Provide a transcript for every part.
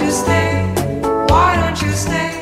you stay? Why don't you stay?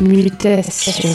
Mutation.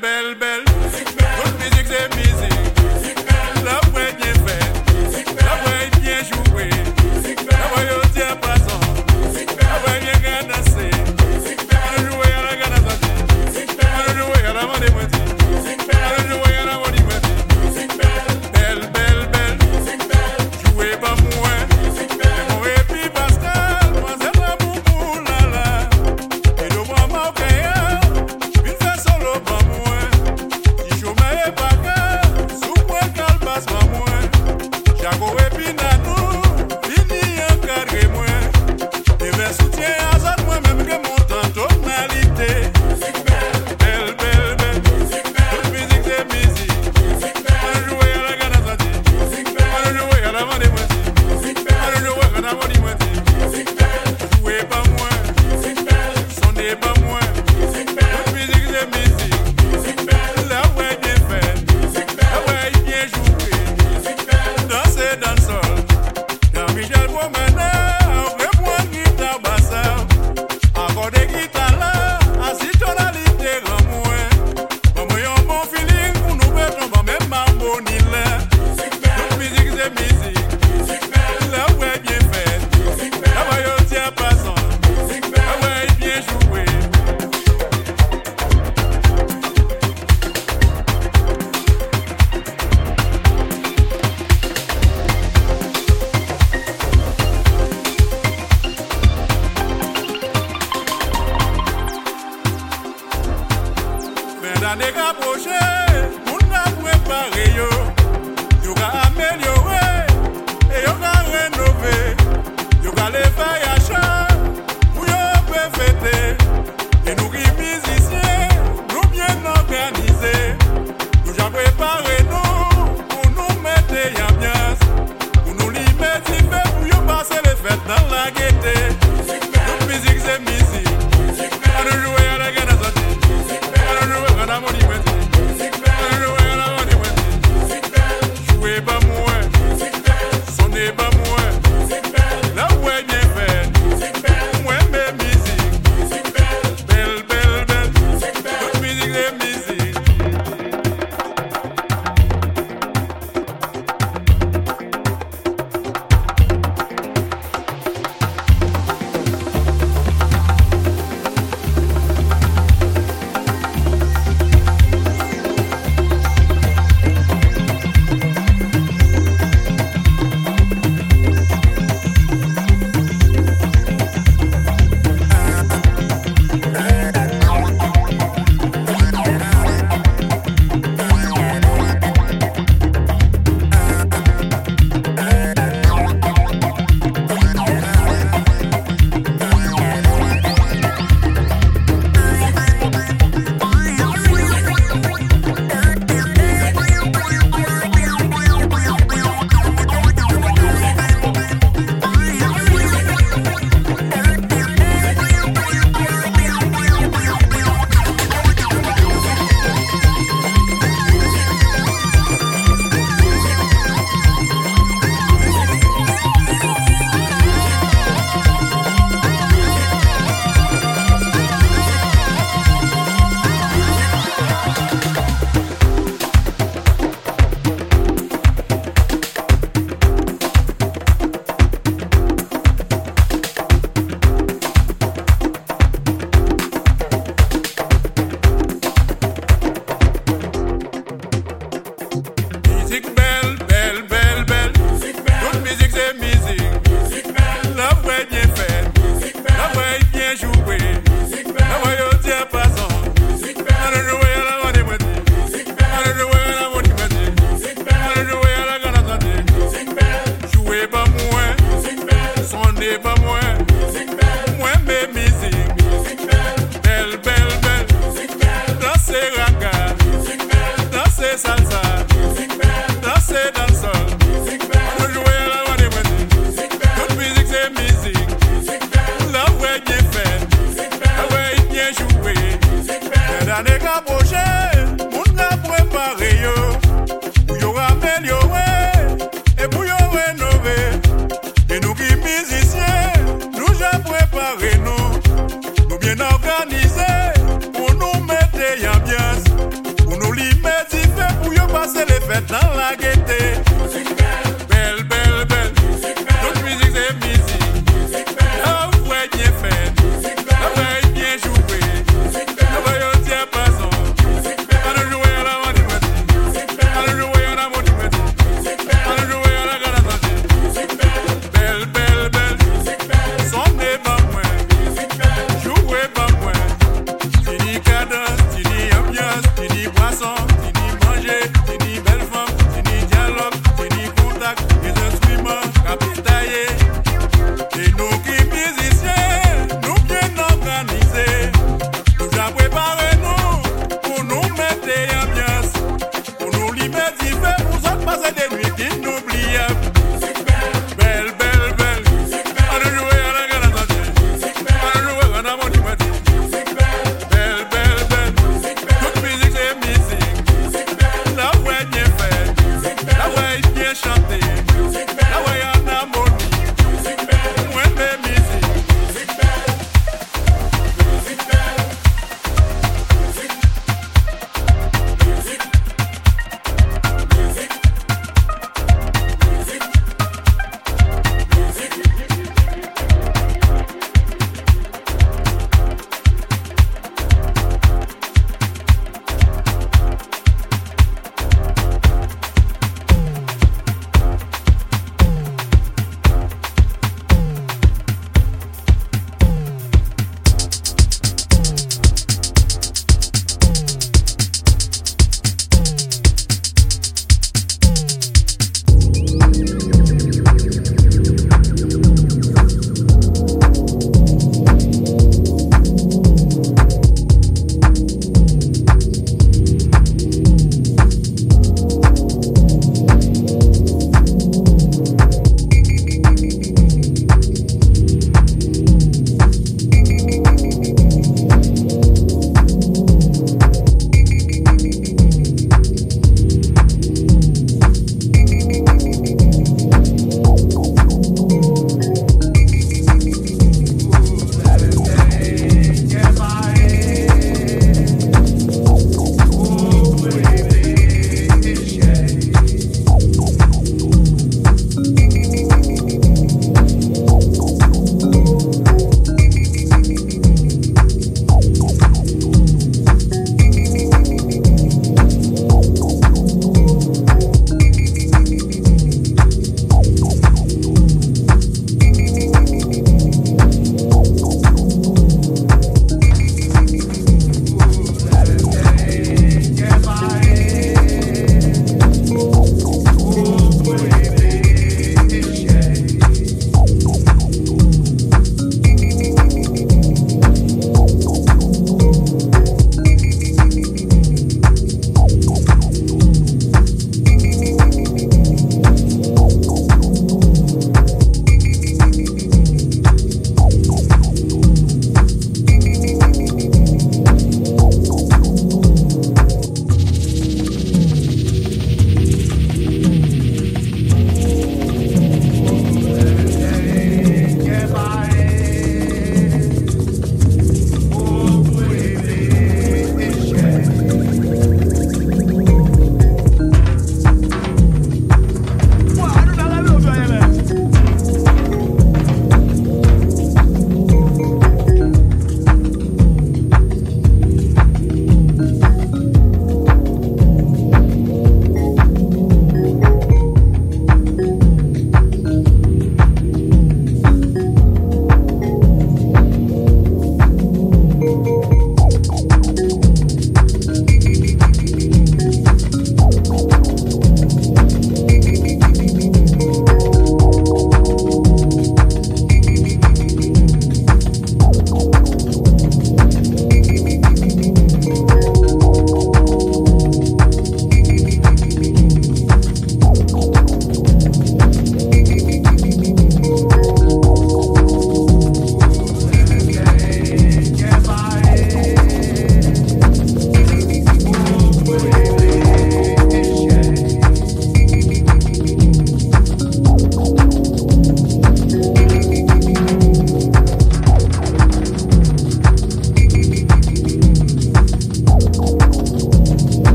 Belle, belle. Toute musique c'est